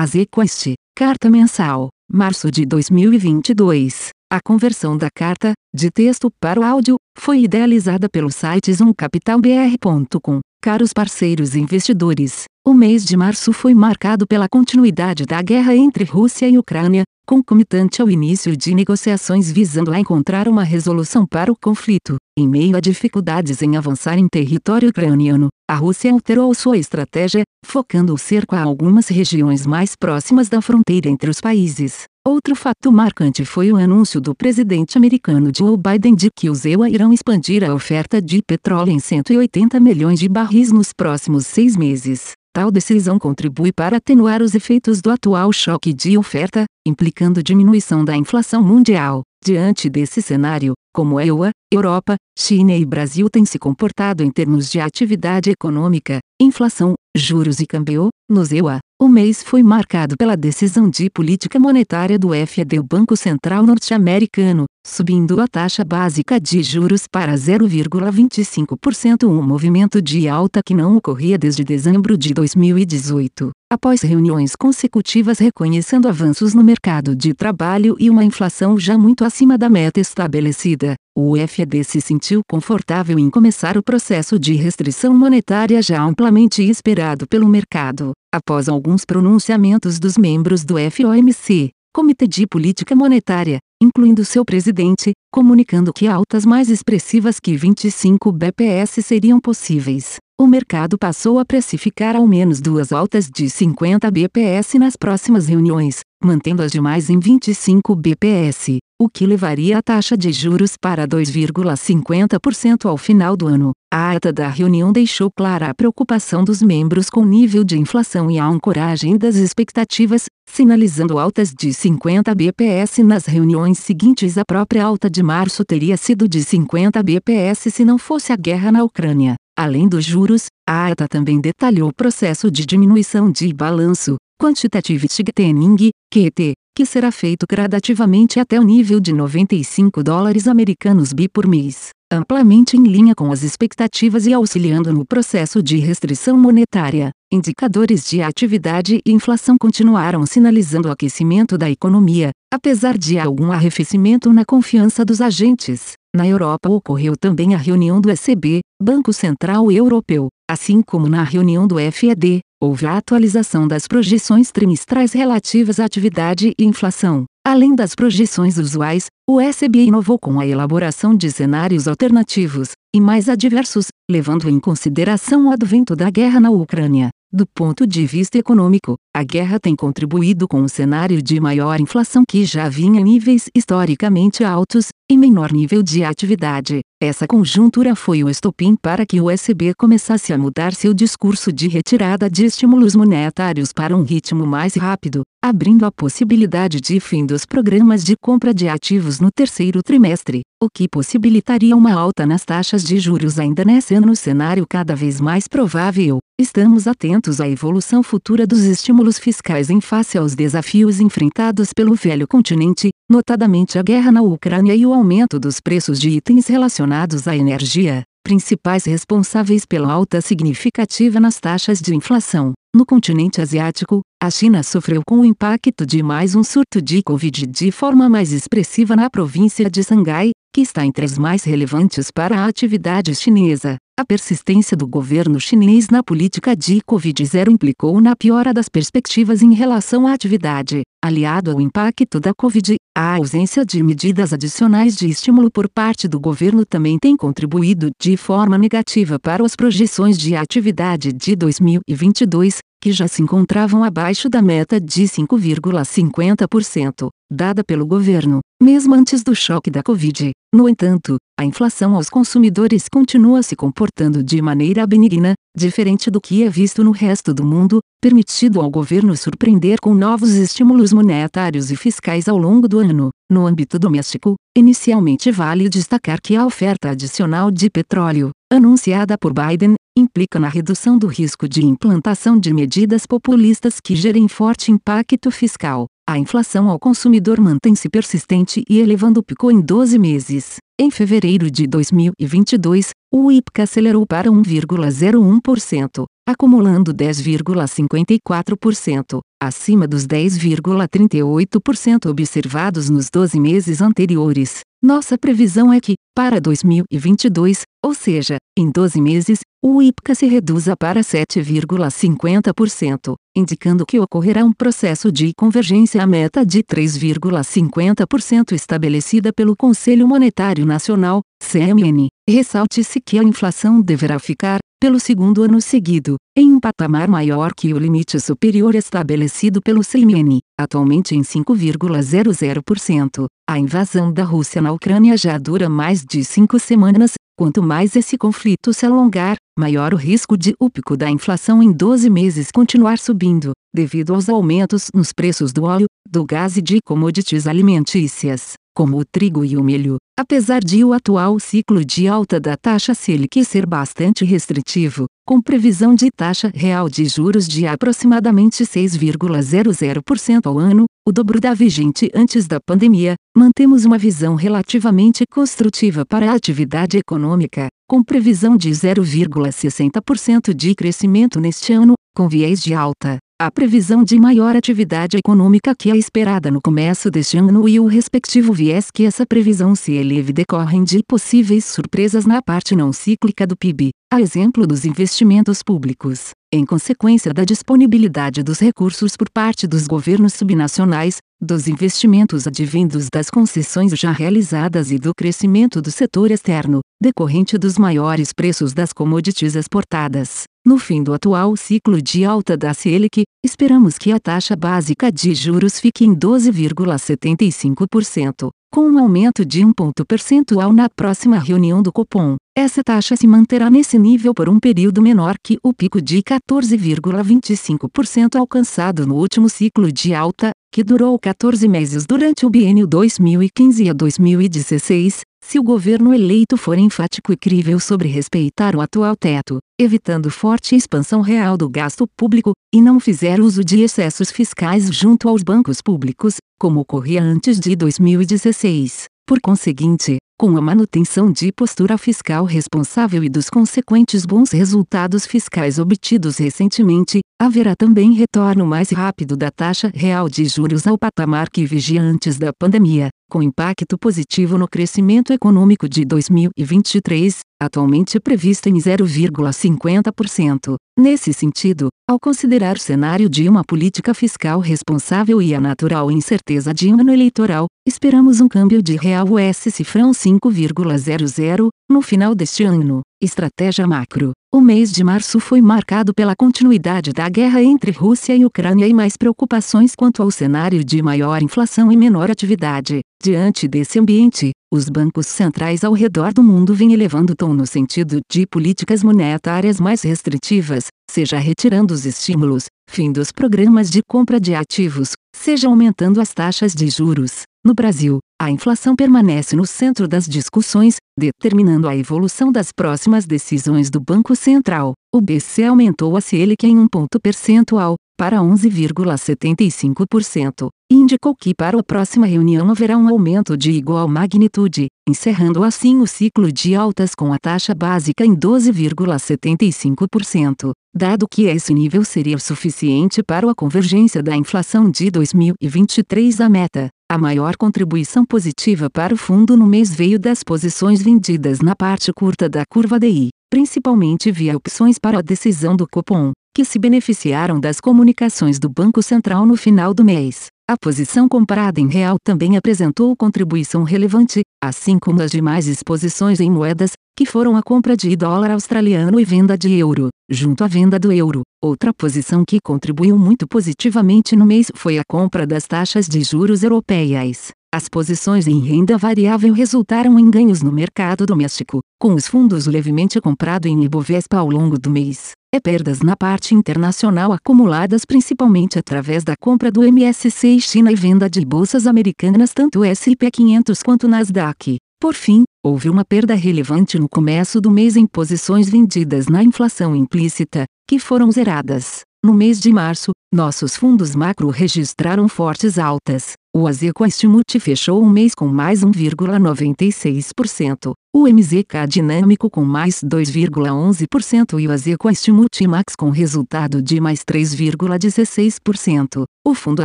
Azequest, carta mensal, março de 2022. A conversão da carta, de texto para o áudio, foi idealizada pelo site zoomcapitalbr.com. Caros parceiros investidores, o mês de março foi marcado pela continuidade da guerra entre Rússia e Ucrânia, concomitante ao início de negociações visando a encontrar uma resolução para o conflito. Em meio a dificuldades em avançar em território ucraniano, a Rússia alterou sua estratégia, focando o cerco a algumas regiões mais próximas da fronteira entre os países. Outro fato marcante foi o anúncio do presidente americano Joe Biden de que os EUA irão expandir a oferta de petróleo em 180 milhões de barris nos próximos seis meses. Tal decisão contribui para atenuar os efeitos do atual choque de oferta, implicando diminuição da inflação mundial. Diante desse cenário, como a EUA, Europa, China e Brasil têm se comportado em termos de atividade econômica, inflação, juros e câmbio, nos EUA, o mês foi marcado pela decisão de política monetária do FED, o Banco Central Norte-Americano, subindo a taxa básica de juros para 0,25%, um movimento de alta que não ocorria desde dezembro de 2018. Após reuniões consecutivas reconhecendo avanços no mercado de trabalho e uma inflação já muito acima da meta estabelecida, o FED se sentiu confortável em começar o processo de restrição monetária já amplamente esperado pelo mercado. Após alguns pronunciamentos dos membros do FOMC, Comitê de Política Monetária, incluindo seu presidente, comunicando que altas mais expressivas que 25 BPS seriam possíveis, o mercado passou a precificar ao menos duas altas de 50 BPS nas próximas reuniões, mantendo as demais em 25 BPS, o que levaria a taxa de juros para 2,50% ao final do ano. A ata da reunião deixou clara a preocupação dos membros com o nível de inflação e a ancoragem das expectativas, sinalizando altas de 50 bps nas reuniões seguintes. A própria alta de março teria sido de 50 bps se não fosse a guerra na Ucrânia. Além dos juros, a ata também detalhou o processo de diminuição de balanço, Quantitative Tightening, QT, que será feito gradativamente até o nível de 95 dólares americanos bi por mês, amplamente em linha com as expectativas e auxiliando no processo de restrição monetária. Indicadores de atividade e inflação continuaram sinalizando o aquecimento da economia, apesar de algum arrefecimento na confiança dos agentes. Na Europa ocorreu também a reunião do ECB, Banco Central Europeu, assim como na reunião do FED, houve a atualização das projeções trimestrais relativas à atividade e inflação. Além das projeções usuais, o SB inovou com a elaboração de cenários alternativos, e mais adversos, levando em consideração o advento da guerra na Ucrânia. Do ponto de vista econômico, a guerra tem contribuído com um cenário de maior inflação que já vinha em níveis historicamente altos, e menor nível de atividade. Essa conjuntura foi o estopim para que o SB começasse a mudar seu discurso de retirada de estímulos monetários para um ritmo mais rápido, abrindo a possibilidade de fim dos programas de compra de ativos no terceiro trimestre, o que possibilitaria uma alta nas taxas de juros ainda nesse ano cenário cada vez mais provável. Estamos atentos à evolução futura dos estímulos fiscais em face aos desafios enfrentados pelo velho continente, notadamente a guerra na Ucrânia e o aumento dos preços de itens relacionados à energia, principais responsáveis pela alta significativa nas taxas de inflação. No continente asiático, a China sofreu com o impacto de mais um surto de Covid de forma mais expressiva na província de Xangai, que está entre as mais relevantes para a atividade chinesa. A persistência do governo chinês na política de Covid-0 implicou na piora das perspectivas em relação à atividade, aliado ao impacto da Covid. A ausência de medidas adicionais de estímulo por parte do governo também tem contribuído de forma negativa para as projeções de atividade de 2022, que já se encontravam abaixo da meta de 5,50%, dada pelo governo, mesmo antes do choque da Covid. No entanto, a inflação aos consumidores continua se comportando de maneira benigna, diferente do que é visto no resto do mundo, permitindo ao governo surpreender com novos estímulos monetários e fiscais ao longo do ano. No âmbito doméstico, inicialmente vale destacar que a oferta adicional de petróleo, anunciada por Biden, implica na redução do risco de implantação de medidas populistas que gerem forte impacto fiscal. A inflação ao consumidor mantém-se persistente e elevando o pico em 12 meses. Em fevereiro de 2022, o IPCA acelerou para 1,01%, acumulando 10,54%. acima dos 10,38% observados nos 12 meses anteriores. Nossa previsão é que, para 2022, ou seja, em 12 meses, o IPCA se reduza para 7,50%, indicando que ocorrerá um processo de convergência à meta de 3,50% estabelecida pelo Conselho Monetário Nacional, CMN. Ressalte-se que a inflação deverá ficar, pelo segundo ano seguido, em um patamar maior que o limite superior estabelecido pelo CMN, atualmente em 5,00%. A invasão da Rússia na Ucrânia já dura mais de cinco semanas, quanto mais esse conflito se alongar, maior o risco de o pico da inflação em 12 meses continuar subindo, devido aos aumentos nos preços do óleo, do gás e de commodities alimentícias como o trigo e o milho, apesar de o atual ciclo de alta da taxa Selic ser bastante restritivo, com previsão de taxa real de juros de aproximadamente 6,00% ao ano, o dobro da vigente antes da pandemia, mantemos uma visão relativamente construtiva para a atividade econômica, com previsão de 0,60% de crescimento neste ano, com viés de alta. A previsão de maior atividade econômica que é esperada no começo deste ano e o respectivo viés que essa previsão se eleve decorrem de possíveis surpresas na parte não cíclica do PIB, a exemplo dos investimentos públicos. Em consequência da disponibilidade dos recursos por parte dos governos subnacionais, dos investimentos advindos das concessões já realizadas e do crescimento do setor externo, decorrente dos maiores preços das commodities exportadas. No fim do atual ciclo de alta da Selic, esperamos que a taxa básica de juros fique em 12,75%, com um aumento de um ponto percentual na próxima reunião do Copom. Essa taxa se manterá nesse nível por um período menor que o pico de 14,25% alcançado no último ciclo de alta, que durou 14 meses durante o biênio 2015 a 2016, se o governo eleito for enfático e crível sobre respeitar o atual teto, evitando forte expansão real do gasto público, e não fizer uso de excessos fiscais junto aos bancos públicos, como ocorria antes de 2016. Por conseguinte, com a manutenção de postura fiscal responsável e dos consequentes bons resultados fiscais obtidos recentemente, haverá também retorno mais rápido da taxa real de juros ao patamar que vigia antes da pandemia, com impacto positivo no crescimento econômico de 2023, atualmente previsto em 0,50%. Nesse sentido, ao considerar o cenário de uma política fiscal responsável e a natural incerteza de um ano eleitoral, esperamos um câmbio de real US cifrão 5,00 no final deste ano. Estratégia macro. O mês de março foi marcado pela continuidade da guerra entre Rússia e Ucrânia e mais preocupações quanto ao cenário de maior inflação e menor atividade. Diante desse ambiente, os bancos centrais ao redor do mundo vêm elevando o tom no sentido de políticas monetárias mais restritivas, seja retirando os estímulos, fim dos programas de compra de ativos, seja aumentando as taxas de juros. No Brasil, a inflação permanece no centro das discussões, determinando a evolução das próximas decisões do Banco Central. O BC aumentou a Selic em um ponto percentual, para 11,75%, e indicou que para a próxima reunião haverá um aumento de igual magnitude, encerrando assim o ciclo de altas com a taxa básica em 12,75%, dado que esse nível seria suficiente para a convergência da inflação de 2023 à meta. A maior contribuição positiva para o fundo no mês veio das posições vendidas na parte curta da curva DI, principalmente via opções para a decisão do Copom, que se beneficiaram das comunicações do Banco Central no final do mês. A posição comprada em real também apresentou contribuição relevante, assim como as demais exposições em moedas, que foram a compra de dólar australiano e venda de euro, junto à venda do euro. Outra posição que contribuiu muito positivamente no mês foi a compra das taxas de juros europeias. As posições em renda variável resultaram em ganhos no mercado doméstico, com os fundos levemente comprado em Ibovespa ao longo do mês. É perdas na parte internacional acumuladas principalmente através da compra do MSCI China e venda de bolsas americanas tanto S&P 500 quanto Nasdaq. Por fim, houve uma perda relevante no começo do mês em posições vendidas na inflação implícita, que foram zeradas. No mês de março, nossos fundos macro registraram fortes altas, O Azequest Multi fechou o mês com mais 1,96%, o MZK Dinâmico com mais 2,11% e o Azequest Multimax com resultado de mais 3,16%. O fundo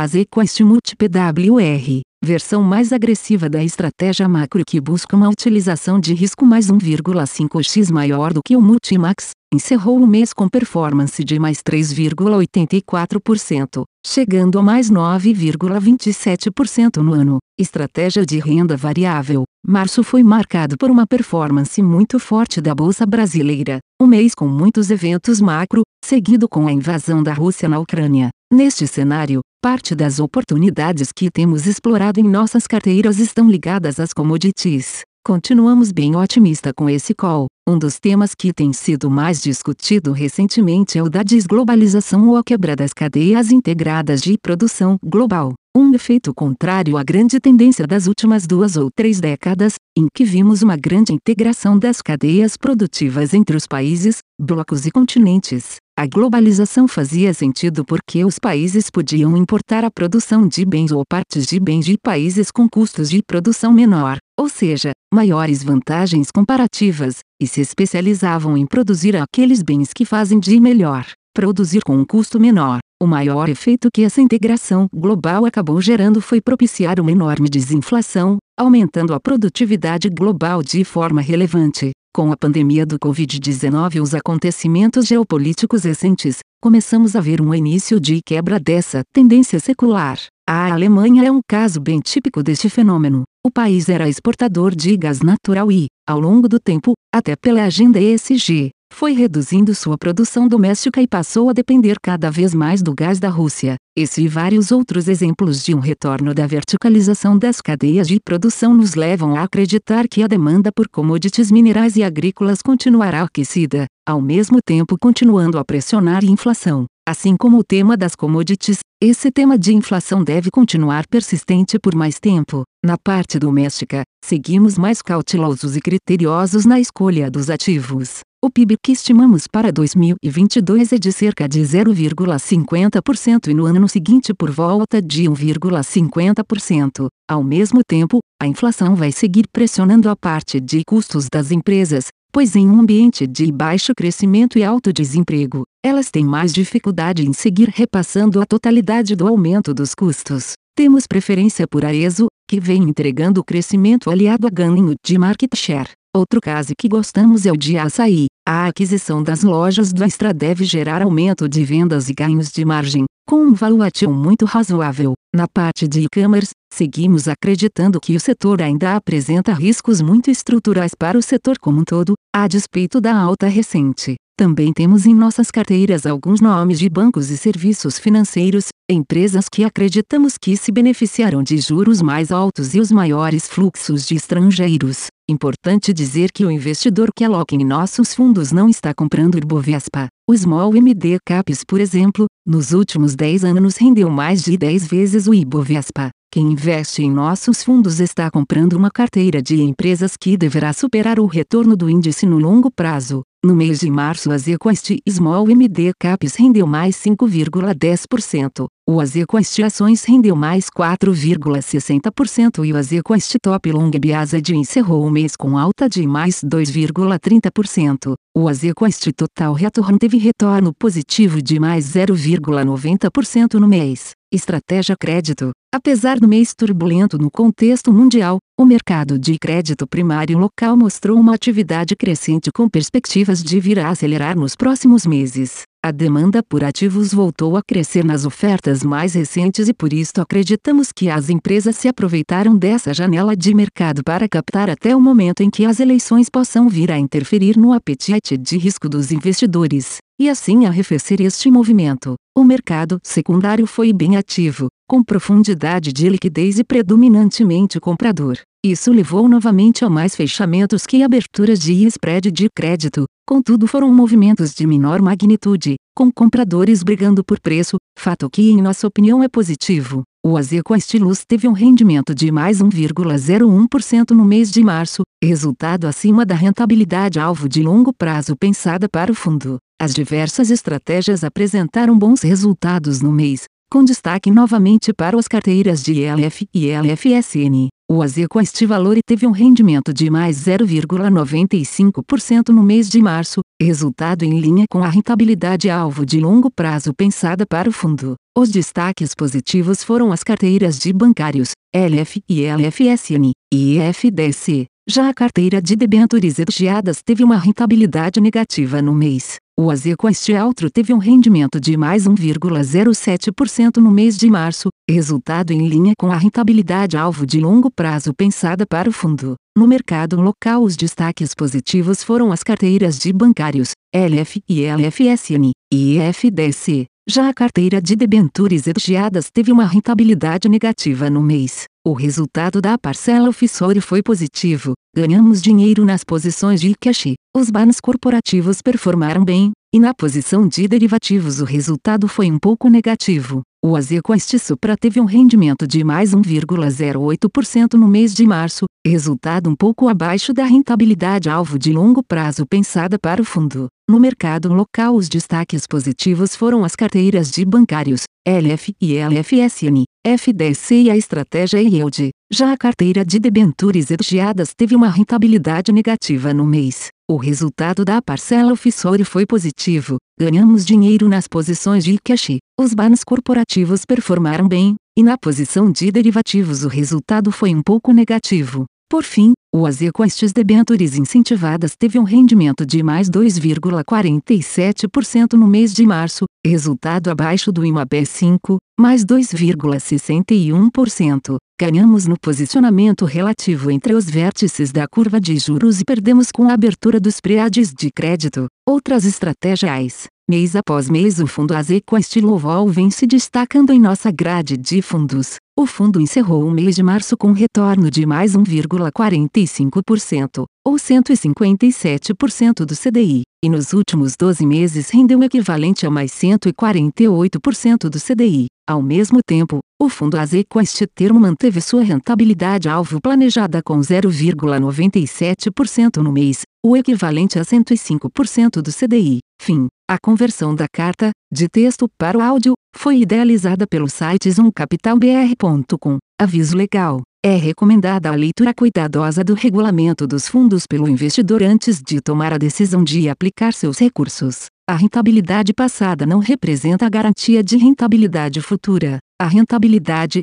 Azequest Multi PWR, versão mais agressiva da estratégia macro que busca uma utilização de risco mais 1,5x maior do que o Multimax, encerrou o mês com performance de mais 3,84%, chegando a mais 9,27% no ano. Estratégia de renda variável. Março foi marcado por uma performance muito forte da Bolsa Brasileira, um mês com muitos eventos macro, seguido com a invasão da Rússia na Ucrânia. Neste cenário, parte das oportunidades que temos explorado em nossas carteiras estão ligadas às commodities. Continuamos bem otimista com esse call. Um dos temas que tem sido mais discutido recentemente é o da desglobalização ou a quebra das cadeias integradas de produção global. Um efeito contrário à grande tendência das últimas duas ou três décadas, em que vimos uma grande integração das cadeias produtivas entre os países, blocos e continentes. A globalização fazia sentido porque os países podiam importar a produção de bens ou partes de bens de países com custos de produção menor, ou seja, maiores vantagens comparativas, e se especializavam em produzir aqueles bens que fazem de melhor, produzir com um custo menor. O maior efeito que essa integração global acabou gerando foi propiciar uma enorme desinflação, aumentando a produtividade global de forma relevante. Com a pandemia do Covid-19 e os acontecimentos geopolíticos recentes, começamos a ver um início de quebra dessa tendência secular. A Alemanha é um caso bem típico deste fenômeno. O país era exportador de gás natural e, ao longo do tempo, até pela agenda ESG, foi reduzindo sua produção doméstica e passou a depender cada vez mais do gás da Rússia. Esse e vários outros exemplos de um retorno da verticalização das cadeias de produção nos levam a acreditar que a demanda por commodities minerais e agrícolas continuará aquecida, ao mesmo tempo continuando a pressionar a inflação. Assim como o tema das commodities, esse tema de inflação deve continuar persistente por mais tempo. Na parte doméstica, seguimos mais cautelosos e criteriosos na escolha dos ativos. O PIB que estimamos para 2022 é de cerca de 0,50% e no ano seguinte por volta de 1,50%. Ao mesmo tempo, a inflação vai seguir pressionando a parte de custos das empresas, pois em um ambiente de baixo crescimento e alto desemprego, elas têm mais dificuldade em seguir repassando a totalidade do aumento dos custos. Temos preferência por Arezo, que vem entregando crescimento aliado a ganho de market share. Outro caso que gostamos é o de açaí. A aquisição das lojas do Extra deve gerar aumento de vendas e ganhos de margem, com um valuation muito razoável. Na parte de e-commerce, seguimos acreditando que o setor ainda apresenta riscos muito estruturais para o setor como um todo, a despeito da alta recente. Também temos em nossas carteiras alguns nomes de bancos e serviços financeiros, empresas que acreditamos que se beneficiarão de juros mais altos e os maiores fluxos de estrangeiros. Importante dizer que o investidor que aloca em nossos fundos não está comprando Ibovespa. O Small MD Caps, por exemplo, nos últimos 10 anos rendeu mais de 10 vezes o Ibovespa. Quem investe em nossos fundos está comprando uma carteira de empresas que deverá superar o retorno do índice no longo prazo. No mês de março, a Zequest Small MD Caps rendeu mais 5,10%, o Azequest Ações rendeu mais 4,60% e o Azequest Top Long Biased encerrou o mês com alta de mais 2,30%. O Azequest Total Return teve retorno positivo de mais 0,90% no mês. Estratégia Crédito Apesar do mês turbulento no contexto mundial, o mercado de crédito primário local mostrou uma atividade crescente com perspectivas de vir a acelerar nos próximos meses. A demanda por ativos voltou a crescer nas ofertas mais recentes e por isso acreditamos que as empresas se aproveitaram dessa janela de mercado para captar até o momento em que as eleições possam vir a interferir no apetite de risco dos investidores, e assim arrefecer este movimento. O mercado secundário foi bem ativo, com profundidade de liquidez e predominantemente comprador. Isso levou novamente a mais fechamentos que aberturas de spread de crédito, contudo foram movimentos de menor magnitude, com compradores brigando por preço, fato que em nossa opinião é positivo. O Azeco Estilus teve um rendimento de mais 1,01% no mês de março, resultado acima da rentabilidade alvo de longo prazo pensada para o fundo. As diversas estratégias apresentaram bons resultados no mês, com destaque novamente para as carteiras de ELF e ELFSN. O Azequest Valore teve um rendimento de mais 0,95% no mês de março, resultado em linha com a rentabilidade alvo de longo prazo pensada para o fundo. Os destaques positivos foram as carteiras de bancários, LF e LFSN, e IFDC. Já a carteira de debêntures hedgeadas teve uma rentabilidade negativa no mês. O Azequest Altro teve um rendimento de mais 1,07% no mês de março, resultado em linha com a rentabilidade alvo de longo prazo pensada para o fundo. No mercado local, os destaques positivos foram as carteiras de bancários, LF e LFSN, e IFDC. Já a carteira de debentures hedgeadas teve uma rentabilidade negativa no mês. O resultado da parcela ofissória foi positivo, ganhamos dinheiro nas posições de cash. Os bans corporativos performaram bem, e na posição de derivativos o resultado foi um pouco negativo. O Azequest Supra teve um rendimento de mais 1,08% no mês de março, resultado um pouco abaixo da rentabilidade alvo de longo prazo pensada para o fundo. No mercado local os destaques positivos foram as carteiras de bancários, LF e LFSN, FDC e a estratégia Yield. Já a carteira de debentures hedgeadas teve uma rentabilidade negativa no mês. O resultado da parcela ofissória foi positivo, ganhamos dinheiro nas posições de cash. Os bans corporativos performaram bem, e na posição de derivativos o resultado foi um pouco negativo. Por fim, o Azequest debentures incentivadas teve um rendimento de mais 2,47% no mês de março, resultado abaixo do IMAB 5, mais 2,61%. Ganhamos no posicionamento relativo entre os vértices da curva de juros e perdemos com a abertura dos preades de crédito. Outras estratégias. Mês após mês o fundo Azequest Loval vem se destacando em nossa grade de fundos. O fundo encerrou o mês de março com retorno de mais 1,45%, ou 157% do CDI, e nos últimos 12 meses rendeu o equivalente a mais 148% do CDI. Ao mesmo tempo, o fundo Azequest Termo manteve sua rentabilidade alvo planejada com 0,97% no mês, o equivalente a 105% do CDI. Fim. A conversão da carta, de texto para o áudio, foi idealizada pelo site zoomcapitalbr.com. Aviso legal. É recomendada a leitura cuidadosa do regulamento dos fundos pelo investidor antes de tomar a decisão de aplicar seus recursos. A rentabilidade passada não representa a garantia de rentabilidade futura. A rentabilidade,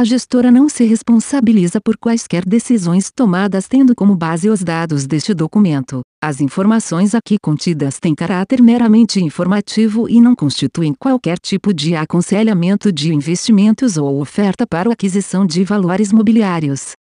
A gestora não se responsabiliza por quaisquer decisões tomadas tendo como base os dados deste documento. As informações aqui contidas têm caráter meramente informativo e não constituem qualquer tipo de aconselhamento de investimentos ou oferta para aquisição de valores mobiliários.